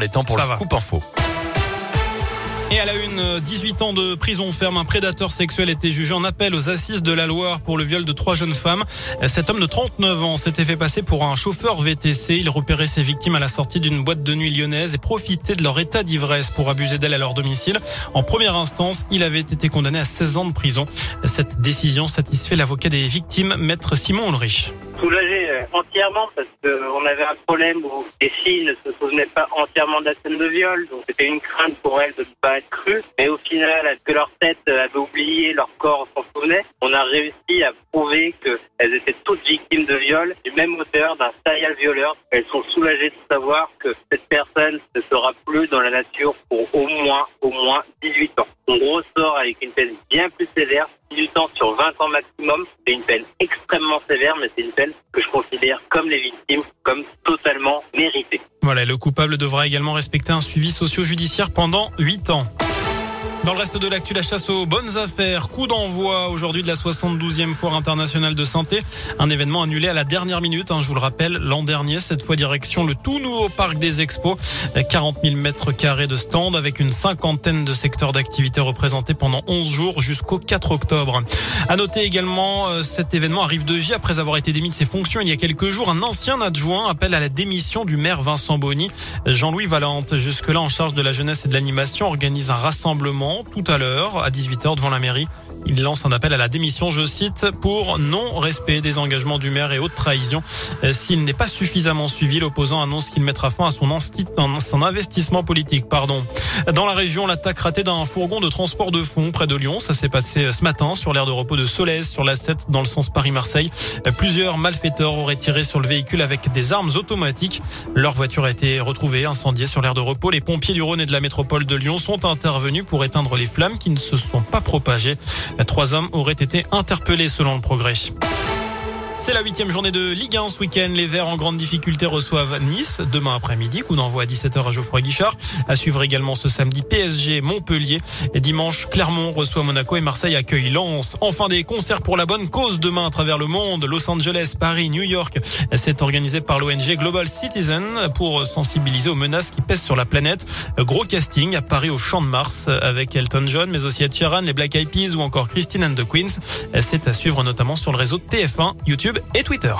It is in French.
Les temps pour Ça le va. scoop info. Et à la une, 18 ans de prison ferme, un prédateur sexuel était jugé en appel aux assises de la Loire pour le viol de trois jeunes femmes. Cet homme de 39 ans s'était fait passer pour un chauffeur VTC. Il repérait ses victimes à la sortie d'une boîte de nuit lyonnaise et profitait de leur état d'ivresse pour abuser d'elles à leur domicile. En première instance, il avait été condamné à 16 ans de prison. Cette décision satisfait l'avocat des victimes, maître Simon Ulrich. soulagé entièrement parce qu'on avait un problème où les filles ne se souvenaient pas entièrement de la scène de viol, donc c'était une crainte pour elles de ne pas être crues. Mais au final, que leur tête avait oublié, leur corps s'en souvenait, on a réussi à prouver qu'elles étaient toutes victimes de viol du même auteur, d'un serial violeur. Elles sont soulagées de savoir que cette personne ne sera plus dans la nature pour au moins, au moins 18 ans. On ressort avec une peine bien plus sévère, 18 ans sur 20 ans maximum. C'est une peine extrêmement sévère, mais c'est une peine que je comme les victimes, comme totalement méritée. Voilà, le coupable devra également respecter un suivi socio-judiciaire pendant 8 ans. Dans le reste de l'actu, la chasse aux bonnes affaires. Coup d'envoi aujourd'hui de la 72e foire internationale de synthé. Un événement annulé à la dernière minute, hein, je vous le rappelle, l'an dernier. Cette fois direction le tout nouveau parc des expos. 40 000 mètres carrés de stands avec une cinquantaine de secteurs d'activité représentés pendant 11 jours jusqu'au 4 octobre. À noter également, euh, cet événement arrive de J après avoir été démis de ses fonctions il y a quelques jours. Un ancien adjoint appelle à la démission du maire Vincent Bonny. Jean-Louis Valente, jusque-là en charge de la jeunesse et de l'animation, organise un rassemblement tout à l'heure à 18h devant la mairie. Il lance un appel à la démission, je cite, pour non-respect des engagements du maire et haute trahison. Euh, S'il n'est pas suffisamment suivi, l'opposant annonce qu'il mettra fin à son, investissement politique. Pardon. Dans la région, l'attaque ratée d'un fourgon de transport de fonds près de Lyon. Ça s'est passé ce matin sur l'aire de repos de Solèze, sur la 7, dans le sens Paris-Marseille. Euh, Plusieurs malfaiteurs auraient tiré sur le véhicule avec des armes automatiques. Leur voiture a été retrouvée incendiée sur l'aire de repos. Les pompiers du Rhône et de la métropole de Lyon sont intervenus pour éteindre les flammes qui ne se sont pas propagées. Trois hommes auraient été interpellés selon le progrès. C'est la huitième journée de Ligue 1 ce week-end. Les Verts en grande difficulté reçoivent Nice demain après-midi. Coup d'envoi à 17h à Geoffroy Guichard. À suivre également ce samedi PSG Montpellier. Et dimanche, Clermont reçoit Monaco et Marseille accueille Lens. Enfin des concerts pour la bonne cause demain à travers le monde. Los Angeles, Paris, New York. C'est organisé par l'ONG Global Citizen pour sensibiliser aux menaces qui pèsent sur la planète. Gros casting à Paris au Champ de Mars avec Elton John, mais aussi Ed Sheeran, les Black Eyed Peas ou encore Christine and the Queens. C'est à suivre notamment sur le réseau TF1, Et Twitter.